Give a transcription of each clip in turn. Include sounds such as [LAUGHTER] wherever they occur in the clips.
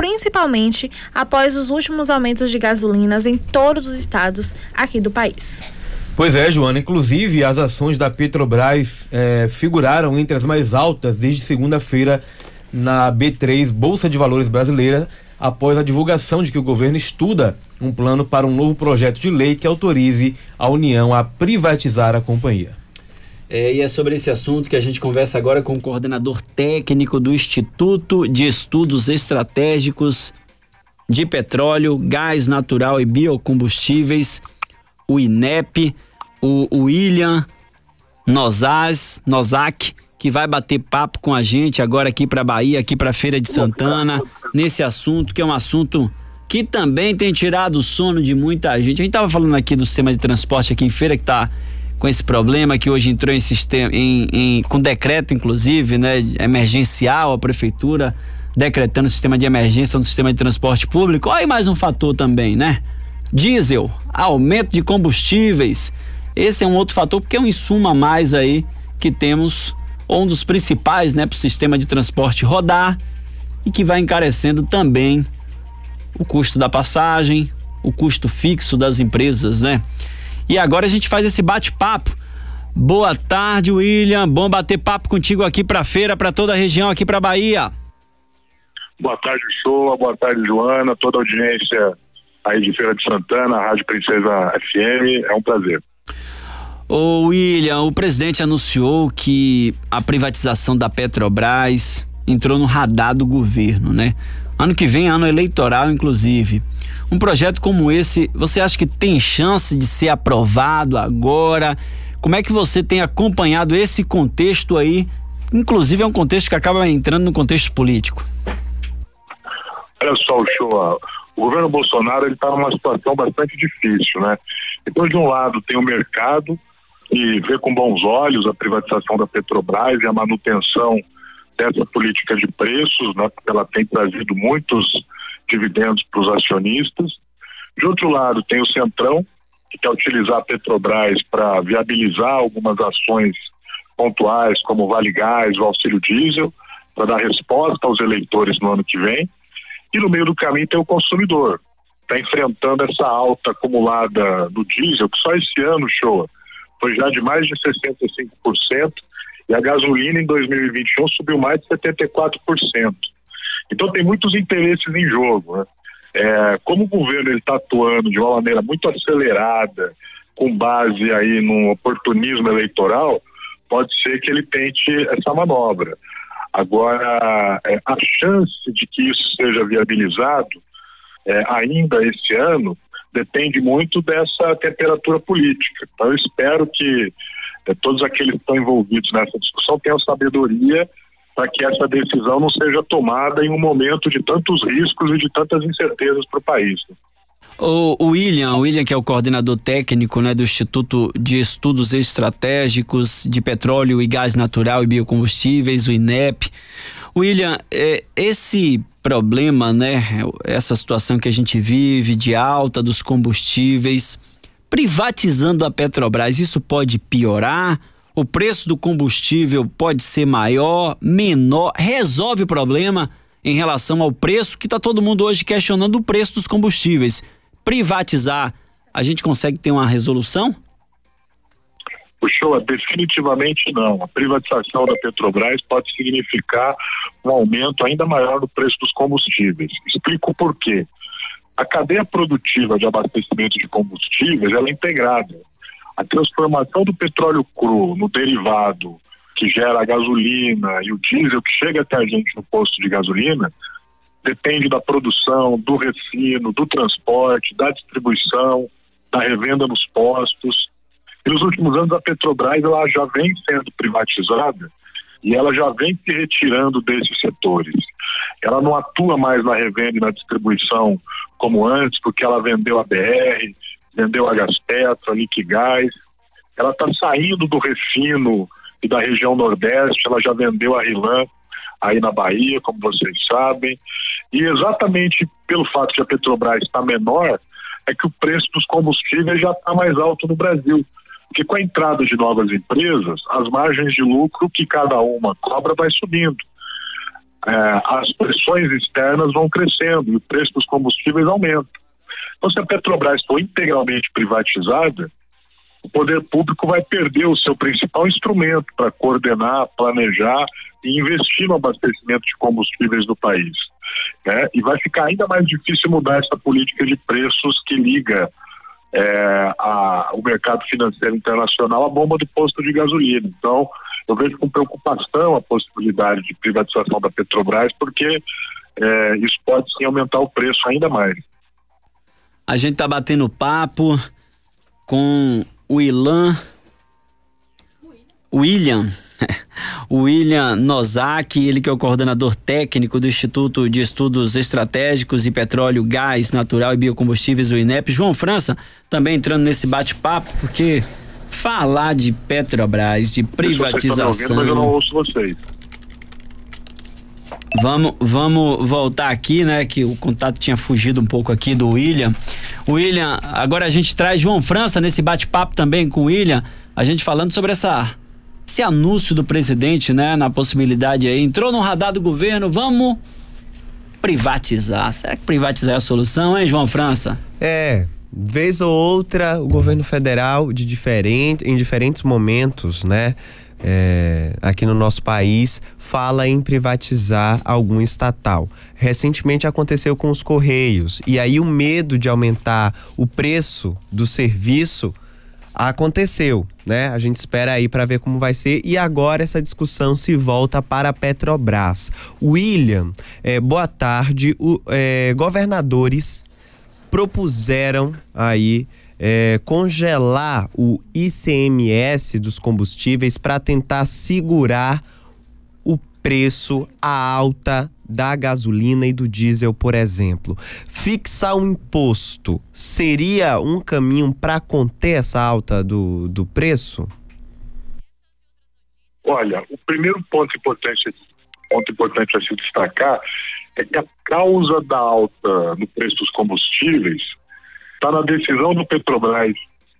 principalmente após os últimos aumentos de gasolinas em todos os estados aqui do país. Pois é, Joana. Inclusive, as ações da Petrobras eh, figuraram entre as mais altas desde segunda-feira na B3 Bolsa de Valores Brasileira, após a divulgação de que o governo estuda um plano para um novo projeto de lei que autorize a União a privatizar a companhia. É, e é sobre esse assunto que a gente conversa agora com o coordenador técnico do Instituto de Estudos Estratégicos de Petróleo, Gás Natural e Biocombustíveis, o INEP, o William Nozaz, Nozak, que vai bater papo com a gente agora aqui para Bahia, aqui para Feira de Santana, nesse assunto que é um assunto que também tem tirado o sono de muita gente. A gente tava falando aqui do sistema de transporte aqui em Feira que tá com esse problema que hoje entrou em sistema em, em, com decreto inclusive, né, emergencial a prefeitura decretando o sistema de emergência no sistema de transporte público. Olha aí mais um fator também, né? Diesel, aumento de combustíveis. Esse é um outro fator porque é um insumo a mais aí que temos um dos principais, né, para o sistema de transporte rodar e que vai encarecendo também o custo da passagem, o custo fixo das empresas, né? E agora a gente faz esse bate-papo. Boa tarde, William. Bom bater papo contigo aqui para feira, para toda a região, aqui para Bahia. Boa tarde, Show. Boa tarde, Joana. Toda a audiência aí de Feira de Santana, Rádio Princesa FM. É um prazer. Ô William, o presidente anunciou que a privatização da Petrobras entrou no radar do governo, né? Ano que vem, ano eleitoral, inclusive. Um projeto como esse, você acha que tem chance de ser aprovado agora? Como é que você tem acompanhado esse contexto aí? Inclusive é um contexto que acaba entrando no contexto político. Olha só, o show. O governo Bolsonaro está numa situação bastante difícil, né? Então, de um lado, tem o mercado e vê com bons olhos a privatização da Petrobras e a manutenção dessa política de preços, né, porque ela tem trazido muitos dividendos para os acionistas. De outro lado, tem o Centrão, que quer utilizar a Petrobras para viabilizar algumas ações pontuais, como o Vale Gás, o auxílio diesel, para dar resposta aos eleitores no ano que vem. E no meio do caminho tem o consumidor, está enfrentando essa alta acumulada do diesel, que só esse ano, show, foi já de mais de 65%, e a gasolina em 2021 subiu mais de 74%. Então tem muitos interesses em jogo. Né? É, como o governo está atuando de uma maneira muito acelerada, com base aí no oportunismo eleitoral, pode ser que ele tente essa manobra. Agora, é, a chance de que isso seja viabilizado é, ainda esse ano depende muito dessa temperatura política. Então, eu espero que eh, todos aqueles que estão envolvidos nessa discussão tenham sabedoria para que essa decisão não seja tomada em um momento de tantos riscos e de tantas incertezas para o país. O, William, o William que é o coordenador técnico né, do Instituto de Estudos Estratégicos de Petróleo e Gás Natural e Biocombustíveis, o INEP. William, é, esse problema, né, essa situação que a gente vive de alta dos combustíveis, privatizando a Petrobras, isso pode piorar? O preço do combustível pode ser maior, menor, resolve o problema em relação ao preço que está todo mundo hoje questionando o preço dos combustíveis. Privatizar, a gente consegue ter uma resolução? Show definitivamente não. A privatização da Petrobras pode significar um aumento ainda maior do preço dos combustíveis. Explico por quê. A cadeia produtiva de abastecimento de combustíveis ela é integrada. A transformação do petróleo cru no derivado que gera a gasolina e o diesel que chega até a gente no posto de gasolina depende da produção, do refino, do transporte, da distribuição, da revenda nos postos. E nos últimos anos a Petrobras ela já vem sendo privatizada e ela já vem se retirando desses setores. Ela não atua mais na revenda e na distribuição como antes, porque ela vendeu a BR, vendeu a Gaspetro, a Liquigás. Ela está saindo do refino e da região Nordeste, ela já vendeu a Rilan aí na Bahia, como vocês sabem. E exatamente pelo fato de a Petrobras estar menor, é que o preço dos combustíveis já está mais alto no Brasil. Porque com a entrada de novas empresas, as margens de lucro que cada uma cobra vai subindo. É, as pressões externas vão crescendo e o preço dos combustíveis aumenta. Então, se a Petrobras for integralmente privatizada, o poder público vai perder o seu principal instrumento para coordenar, planejar e investir no abastecimento de combustíveis do país. Né? E vai ficar ainda mais difícil mudar essa política de preços que liga é, a, o mercado financeiro internacional à bomba do posto de gasolina. Então, eu vejo com preocupação a possibilidade de privatização da Petrobras, porque é, isso pode sim aumentar o preço ainda mais. A gente está batendo papo com o Ilan. William. [LAUGHS] William Nozaki, ele que é o coordenador técnico do Instituto de Estudos Estratégicos em Petróleo, Gás Natural e Biocombustíveis, o INEP. João França também entrando nesse bate-papo, porque falar de Petrobras, de privatização. Ouvindo, mas eu não ouço vocês. Vamos, vamos voltar aqui, né? Que o contato tinha fugido um pouco aqui do William. William, agora a gente traz João França nesse bate-papo também com o William. A gente falando sobre essa esse anúncio do presidente, né, na possibilidade aí, entrou no radar do governo, vamos privatizar. Será que privatizar é a solução, hein, João França? É, vez ou outra o governo federal de diferente, em diferentes momentos, né, é, aqui no nosso país fala em privatizar algum estatal. Recentemente aconteceu com os Correios e aí o medo de aumentar o preço do serviço aconteceu, né? A gente espera aí para ver como vai ser e agora essa discussão se volta para a Petrobras. William, é, boa tarde. O, é, governadores propuseram aí é, congelar o ICMS dos combustíveis para tentar segurar o preço, a alta da gasolina e do diesel, por exemplo. Fixar um imposto seria um caminho para conter essa alta do, do preço? Olha, o primeiro ponto importante, ponto importante a se destacar é que a causa da alta no preço dos combustíveis está na decisão do Petrobras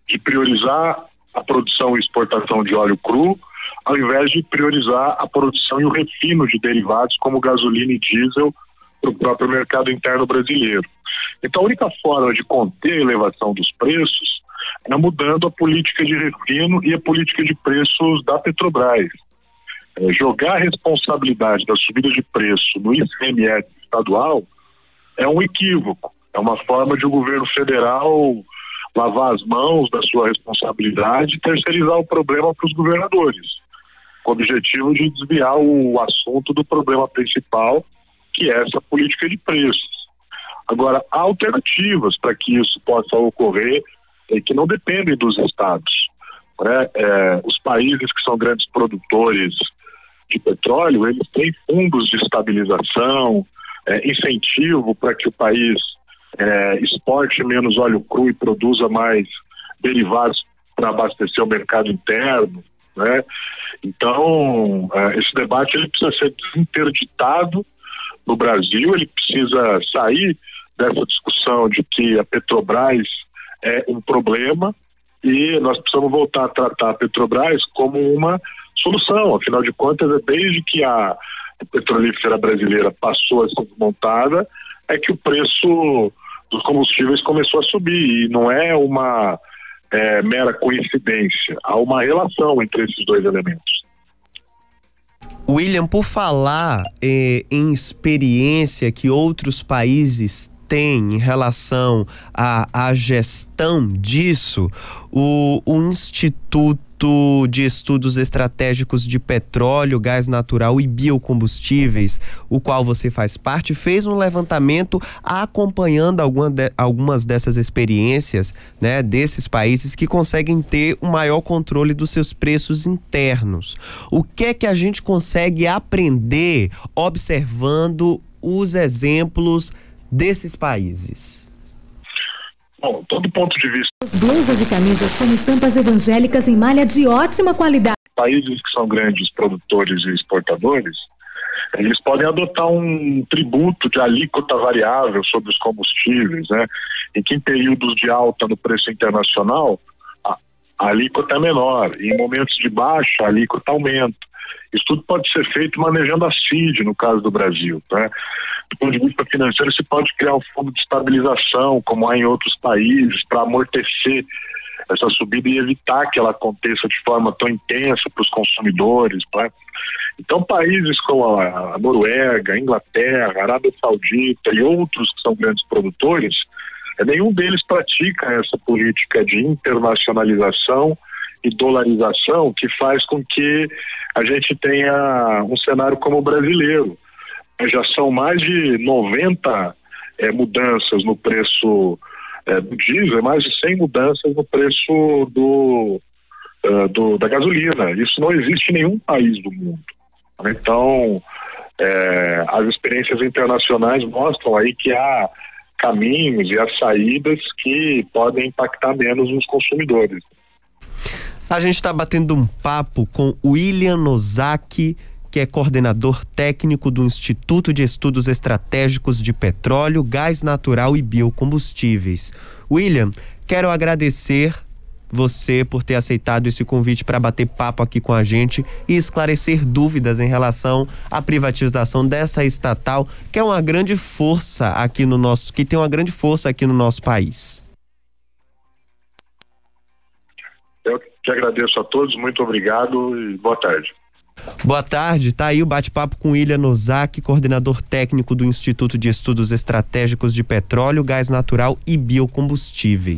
de priorizar a produção e exportação de óleo cru, ao invés de priorizar a produção e o refino de derivados como gasolina e diesel para o próprio mercado interno brasileiro. Então, a única forma de conter a elevação dos preços é mudando a política de refino e a política de preços da Petrobras. É, jogar a responsabilidade da subida de preço no ICMS estadual é um equívoco. É uma forma de o governo federal lavar as mãos da sua responsabilidade e terceirizar o problema para os governadores, com o objetivo de desviar o assunto do problema principal, que é essa política de preços. Agora, há alternativas para que isso possa ocorrer e que não dependem dos estados. Né? É, os países que são grandes produtores de petróleo, eles têm fundos de estabilização, é, incentivo para que o país é, exporte menos óleo cru e produza mais derivados para abastecer o mercado interno, né? Então, é, esse debate ele precisa ser desinterditado no Brasil, ele precisa sair dessa discussão de que a Petrobras é um problema e nós precisamos voltar a tratar a Petrobras como uma solução. Afinal de contas, é desde que a petrolífera brasileira passou a ser desmontada, é que o preço dos combustíveis começou a subir e não é uma é, mera coincidência, há uma relação entre esses dois elementos. William, por falar eh, em experiência que outros países têm em relação à, à gestão disso, o, o Instituto Instituto de Estudos Estratégicos de Petróleo, Gás Natural e Biocombustíveis, o qual você faz parte, fez um levantamento acompanhando alguma de, algumas dessas experiências, né, desses países que conseguem ter um maior controle dos seus preços internos. O que é que a gente consegue aprender observando os exemplos desses países? Bom, todo ponto de vista. Blusas e camisas com estampas evangélicas em malha de ótima qualidade. Países que são grandes produtores e exportadores, eles podem adotar um tributo de alíquota variável sobre os combustíveis, né? Em que em períodos de alta no preço internacional, a, a alíquota é menor, e em momentos de baixa, a alíquota aumenta. Isso tudo pode ser feito manejando a CID, no caso do Brasil. Né? Do ponto de vista financeiro, se pode criar um fundo de estabilização, como há em outros países, para amortecer essa subida e evitar que ela aconteça de forma tão intensa para os consumidores. Né? Então, países como a Noruega, a Inglaterra, a Arábia Saudita e outros que são grandes produtores, é, nenhum deles pratica essa política de internacionalização e dolarização que faz com que a gente tenha um cenário como o brasileiro. Já são mais de 90 é, mudanças no preço é, do diesel, mais de 100 mudanças no preço do, uh, do, da gasolina. Isso não existe em nenhum país do mundo. Então, é, as experiências internacionais mostram aí que há caminhos e as saídas que podem impactar menos os consumidores. A gente está batendo um papo com William Nozaki, que é coordenador técnico do Instituto de Estudos Estratégicos de Petróleo, Gás Natural e Biocombustíveis. William, quero agradecer você por ter aceitado esse convite para bater papo aqui com a gente e esclarecer dúvidas em relação à privatização dessa estatal, que é uma grande força aqui no nosso, que tem uma grande força aqui no nosso país. Eu que agradeço a todos, muito obrigado e boa tarde. Boa tarde, tá aí o bate-papo com Ilha Nozak, coordenador técnico do Instituto de Estudos Estratégicos de Petróleo, Gás Natural e Biocombustíveis.